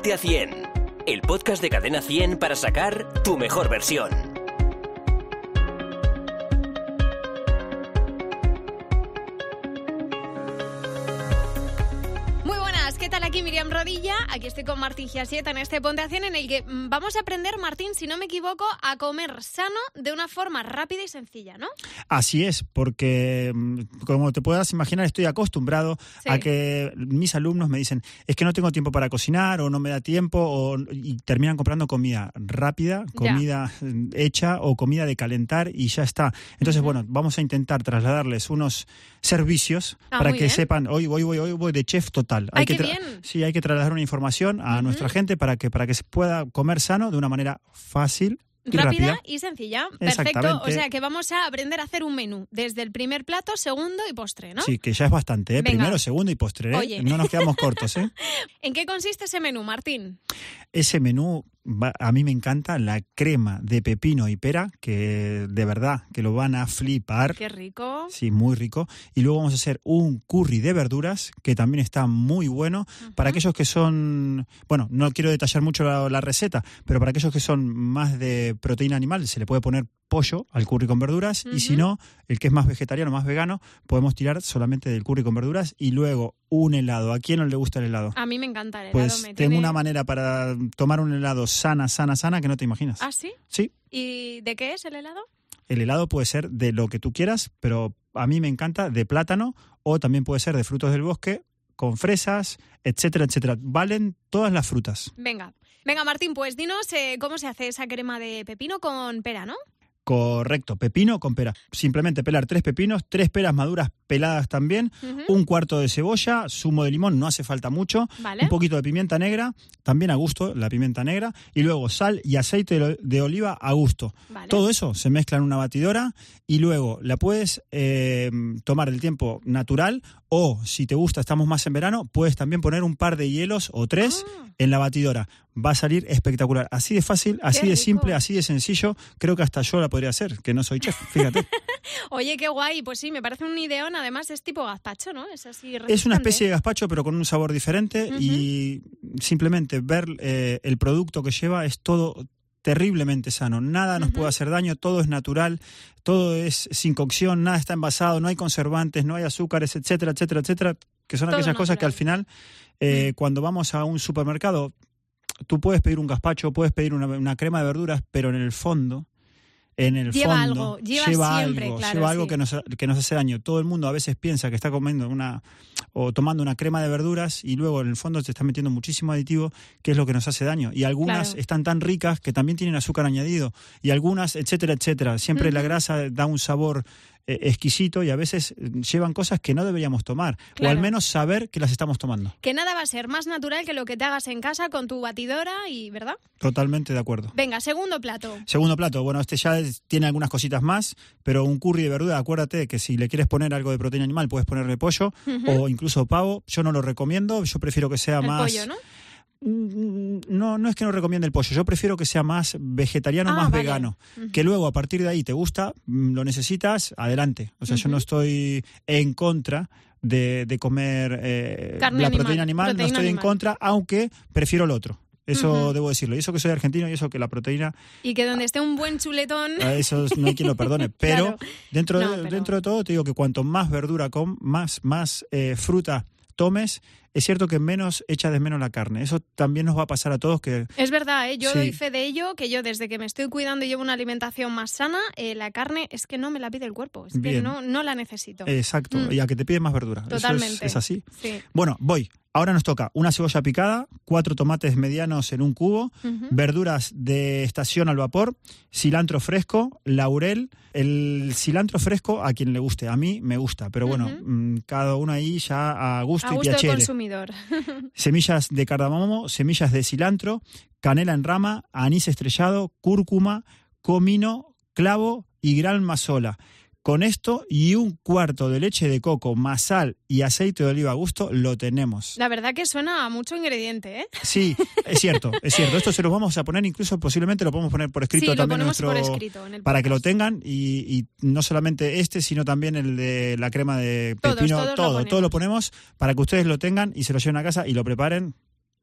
Ponte a 100, el podcast de Cadena 100 para sacar tu mejor versión. ¿Qué tal? Aquí Miriam Rodilla, aquí estoy con Martín Giasieta en este Ponte a 100 en el que mm, vamos a aprender, Martín, si no me equivoco, a comer sano de una forma rápida y sencilla, ¿no? Así es, porque mm, como te puedas imaginar, estoy acostumbrado Sí. a que mis alumnos me dicen, es que no tengo tiempo para cocinar o no me da tiempo o, y terminan comprando comida rápida, comida mm, hecha o comida de calentar y ya está. Entonces, bueno, vamos a intentar trasladarles unos servicios Ah, para que bien. sepan, hoy voy, voy, hoy voy de chef total. Ay, que bien. Sí, hay que trasladar una información a nuestra gente para que, para que se pueda comer sano de una manera fácil y Rápida rápida. y sencilla. Perfecto. O sea que vamos a aprender a hacer un menú desde el primer plato, segundo y postre, ¿no? Sí, que ya es bastante, ¿eh? Venga. Primero, segundo y postre, ¿eh? Oye. No nos quedamos cortos, ¿eh? ¿En qué consiste ese menú, Martín? Ese menú, va- a mí me encanta la crema de pepino y pera, que de verdad que lo van a flipar. Qué rico. Sí, muy rico. Y luego vamos a hacer un curry de verduras, que también está muy bueno. Para aquellos que son, bueno, no quiero detallar mucho la, la receta, pero para aquellos que son más de proteína animal, se le puede poner pollo al curry con verduras. Y si no, el que es más vegetariano, más vegano, podemos tirar solamente del curry con verduras y luego un helado. ¿A quién no le gusta el helado? A mí me encanta el helado. Pues me tengo tiene- una manera para tomar un helado sana, sana, sana que no te imaginas. ¿Ah, sí? Sí, ¿Y de qué es el helado? el helado puede ser de lo que tú quieras, pero a mí me encanta de plátano o también puede ser de frutos del bosque con fresas, etcétera, etcétera. Valen todas las frutas. Venga. Venga, Martín, pues dinos eh, cómo se hace esa crema de pepino con pera, ¿no? Correcto, pepino con pera. Simplemente pelar tres pepinos, tres peras maduras peladas también, un cuarto de cebolla, zumo de limón, no hace falta mucho, Vale. un poquito de pimienta negra, también a gusto la pimienta negra, y luego sal y aceite de de oliva a gusto. Vale. Todo eso se mezcla en una batidora y luego la puedes eh, tomar el tiempo natural o si te gusta, estamos más en verano, puedes también poner un par de hielos o tres Ah. en la batidora. Va a salir espectacular. Así de fácil, así de simple, así de sencillo. Creo que hasta yo la podría hacer, que no soy chef, fíjate. Oye, qué guay. Pues sí, me parece un ideón. Además, es tipo gazpacho, ¿no? Es así. Es una especie de gazpacho, pero con un sabor diferente y simplemente ver eh, el producto que lleva es todo terriblemente sano. Nada nos puede hacer daño, todo es natural, todo es sin cocción, nada está envasado, no hay conservantes, no hay azúcares, etcétera, etcétera, etcétera, que son Todo aquellas cosas que al final, eh, cuando vamos a un supermercado, tú puedes pedir un gazpacho, puedes pedir una, una crema de verduras, pero en el fondo... En el Lleva fondo algo, lleva siempre, algo, claro, lleva algo sí. que nos, que nos hace daño. Todo el mundo a veces piensa que está comiendo una o tomando una crema de verduras y luego en el fondo se está metiendo muchísimo aditivo, que es lo que nos hace daño. Y algunas Claro. están tan ricas que también tienen azúcar añadido y algunas, etcétera, etcétera. Siempre la grasa da un sabor eh, exquisito y a veces eh, llevan cosas que no deberíamos tomar o al menos saber que las estamos tomando. Que nada va a ser más natural que lo que te hagas en casa con tu batidora y, ¿verdad? Totalmente de acuerdo. Venga, segundo plato. Segundo plato, bueno, este ya es- tiene algunas cositas más, pero un curry de verdura, acuérdate que si le quieres poner algo de proteína animal, puedes ponerle pollo o incluso pavo. Yo no lo recomiendo, yo prefiero que sea El más... pollo, ¿no? Mm, No, no es que no recomiende el pollo, yo prefiero que sea más vegetariano, Ah, más vale. vegano. Que luego a partir de ahí te gusta, mm, lo necesitas, adelante. O sea, yo no estoy en contra de, de comer eh, la animal, proteína animal, no estoy en contra, aunque prefiero lo otro. Eso debo decirlo. Y eso que soy argentino y eso que la proteína Y que donde esté un buen chuletón. a eso no hay quien lo perdone. Pero, Claro. dentro, No, de, pero- dentro de todo te digo que cuanto más verdura com, más, más eh, fruta tomes, es cierto que menos echa de menos la carne. Eso también nos va a pasar a todos que Es verdad, ¿eh? yo Sí. doy fe de ello, que yo desde que me estoy cuidando y llevo una alimentación más sana, eh, la carne es que no me la pide el cuerpo, es que no, no la necesito. Exacto, Mm. y a que te pide más verdura. Eso es- Totalmente. es, así. Sí. Bueno, voy. Ahora nos toca una cebolla picada, cuatro tomates medianos en un cubo, verduras de estación al vapor, cilantro fresco, laurel. El cilantro fresco a quien le guste, a mí me gusta, pero bueno, mm, cada uno ahí ya a gusto A y gusto del piacere. Semillas de cardamomo, semillas de cilantro, canela en rama, anís estrellado, cúrcuma, comino, clavo y gran mazola. Con esto y un cuarto de leche de coco, más sal y aceite de oliva a gusto, lo tenemos. La verdad que suena a mucho ingrediente, ¿eh? Sí, es cierto, es cierto. Esto se lo vamos a poner, incluso posiblemente lo podemos poner por escrito sí, también nuestro, por escrito. En el para que lo tengan y, y no solamente este, sino también el de la crema de Todos, pepino, todos lo todo, todo lo ponemos. para que ustedes lo tengan y se lo lleven a casa y lo preparen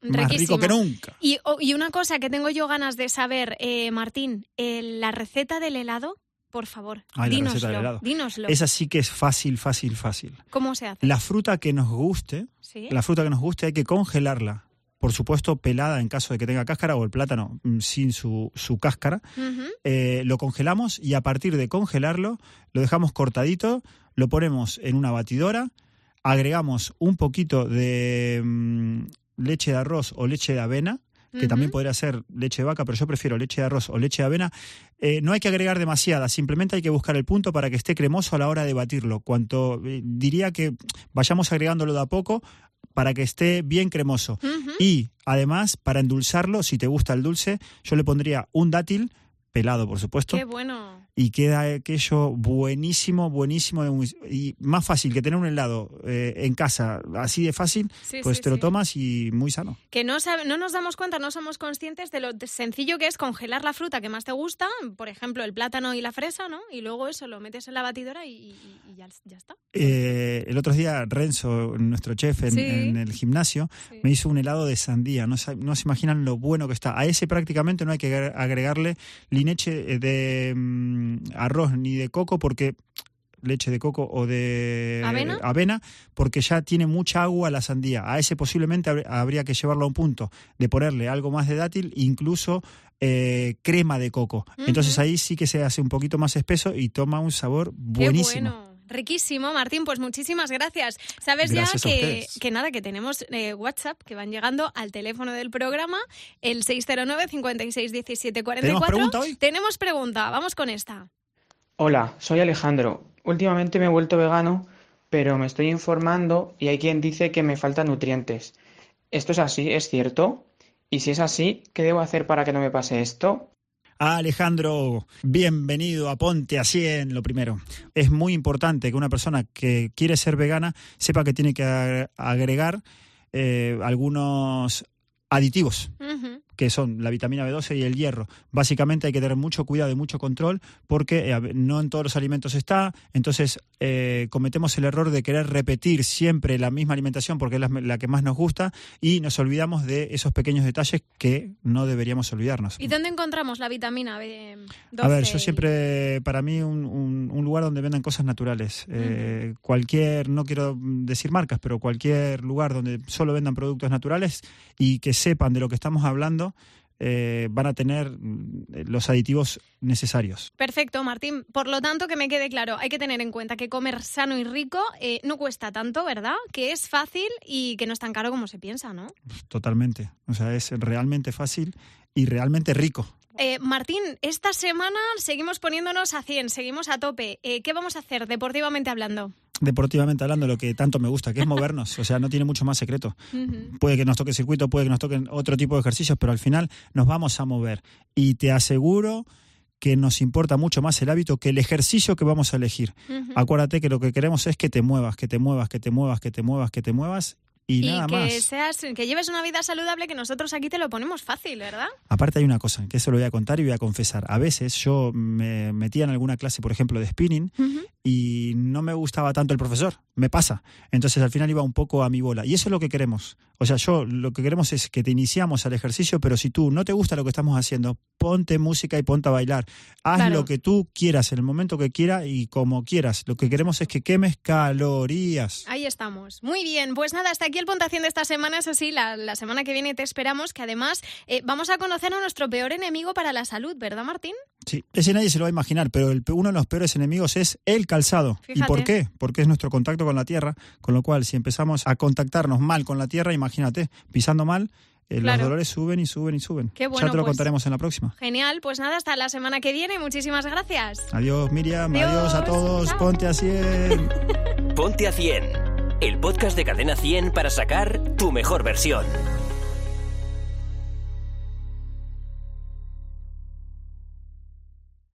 más rico que nunca. Y, oh, y una cosa que tengo yo ganas de saber, eh, Martín, eh, la receta del helado, por favor, Ay, del helado. dínoslo. Esa sí que es fácil, fácil, fácil. ¿Cómo se hace? La fruta que nos guste, ¿Sí? la fruta que nos guste hay que congelarla. Por supuesto, pelada en caso de que tenga cáscara o el plátano mm, sin su, su cáscara. Eh, lo congelamos y a partir de congelarlo lo dejamos cortadito, lo ponemos en una batidora, agregamos un poquito de mm, leche de arroz o leche de avena, que también podría ser leche de vaca, pero yo prefiero leche de arroz o leche de avena. Eh, no hay que agregar demasiada, simplemente hay que buscar el punto para que esté cremoso a la hora de batirlo. Cuanto eh, diría que vayamos agregándolo de a poco para que esté bien cremoso. Y además, para endulzarlo, si te gusta el dulce, yo le pondría un dátil, pelado por supuesto, Qué bueno. Y queda aquello buenísimo, buenísimo y más fácil que tener un helado eh, en casa, así de fácil, Sí, pues sí, te lo tomas y muy sano. Que no, no nos damos cuenta, no somos conscientes de lo sencillo que es congelar la fruta que más te gusta, por ejemplo, el plátano y la fresa, ¿no? Y luego eso lo metes en la batidora y, y- y ya, ya está. Eh, el otro día Renzo, nuestro chef en, el gimnasio, me hizo un helado de sandía. No, no se imaginan lo bueno que está. A ese prácticamente no hay que agre- agregarle lineche de mm, arroz ni de coco porque leche de coco o de ¿Avena? avena, porque ya tiene mucha agua la sandía. A ese posiblemente habr- habría que llevarlo a un punto de ponerle algo más de dátil, incluso eh, crema de coco. Entonces ahí sí que se hace un poquito más espeso y toma un sabor Qué buenísimo. bueno. Riquísimo, Martín, pues muchísimas gracias. Sabes Gracias ya que nada, que tenemos eh, WhatsApp que van llegando al teléfono del programa, el 609 56 17 44. ¿Tenemos pregunta hoy? Tenemos pregunta, vamos con esta. Hola, soy Alejandro. Últimamente me he vuelto vegano, pero me estoy informando y hay quien dice que me faltan nutrientes. ¿Esto es así? ¿Es cierto? Y si es así, ¿qué debo hacer para que no me pase esto? Alejandro, bienvenido a Ponte a 100, lo primero. Es muy importante que una persona que quiere ser vegana sepa que tiene que agre- agregar eh, algunos aditivos. Que son la vitamina B12 y el hierro. Básicamente hay que tener mucho cuidado y mucho control porque eh, no en todos los alimentos está, entonces eh, cometemos el error de querer repetir siempre la misma alimentación porque es la, la que más nos gusta y nos olvidamos de esos pequeños detalles que no deberíamos olvidarnos. ¿Y dónde encontramos la vitamina B12? A ver, yo siempre, para mí, un, un- un lugar donde vendan cosas naturales. Eh, cualquier, no quiero decir marcas, pero cualquier lugar donde solo vendan productos naturales y que sepan de lo que estamos hablando, eh, van a tener mm, los aditivos necesarios. Perfecto, Martín. Por lo tanto, que me quede claro, hay que tener en cuenta que comer sano y rico eh, no cuesta tanto, ¿verdad? Que es fácil y que no es tan caro como se piensa, ¿no? Totalmente. O sea, es realmente fácil y realmente rico. Eh, Martín, esta semana seguimos poniéndonos a 100, seguimos a tope. ¿Qué vamos a hacer deportivamente hablando? Deportivamente hablando, lo que tanto me gusta, que es movernos. O sea, no tiene mucho más secreto. Puede que nos toque circuito, puede que nos toquen otro tipo de ejercicios, pero al final nos vamos a mover. Y te aseguro que nos importa mucho más el hábito que el ejercicio que vamos a elegir. Acuérdate que lo que queremos es que te muevas, que te muevas, que te muevas, que te muevas, que te muevas y, Y nada que más. seas, que lleves una vida saludable, que nosotros aquí te lo ponemos fácil, ¿verdad? Aparte hay una cosa, que eso lo voy a contar y voy a confesar. A veces yo me metía en alguna clase, por ejemplo, de spinning y no me gustaba tanto el profesor. Me pasa. Entonces al final iba un poco a mi bola. Y eso es lo que queremos. O sea, yo lo que queremos es que te iniciamos al ejercicio, pero si tú no te gusta lo que estamos haciendo, ponte música y ponte a bailar. Haz Claro. lo que tú quieras en el momento que quieras y como quieras. Lo que queremos es que quemes calorías. Ahí estamos. Muy bien, pues nada, hasta aquí el puntación de esta semana. Eso sí, la, la semana que viene te esperamos, que además eh, vamos a conocer a nuestro peor enemigo para la salud, ¿verdad, Martín? Sí, ese nadie se lo va a imaginar, pero el, uno de los peores enemigos es el calzado. ¿Y Fíjate. por qué? Porque es nuestro contacto con la tierra, con lo cual si empezamos a contactarnos mal con la tierra, imagínate, pisando mal, eh, Claro. los dolores suben y suben y suben. Qué bueno, ya te lo pues. contaremos en la próxima. Genial, pues nada, hasta la semana que viene. Muchísimas gracias. Adiós Miriam, Adiós, adiós, a todos, chao. ponte a 100. Ponte a 100, el podcast de Cadena 100 para sacar tu mejor versión.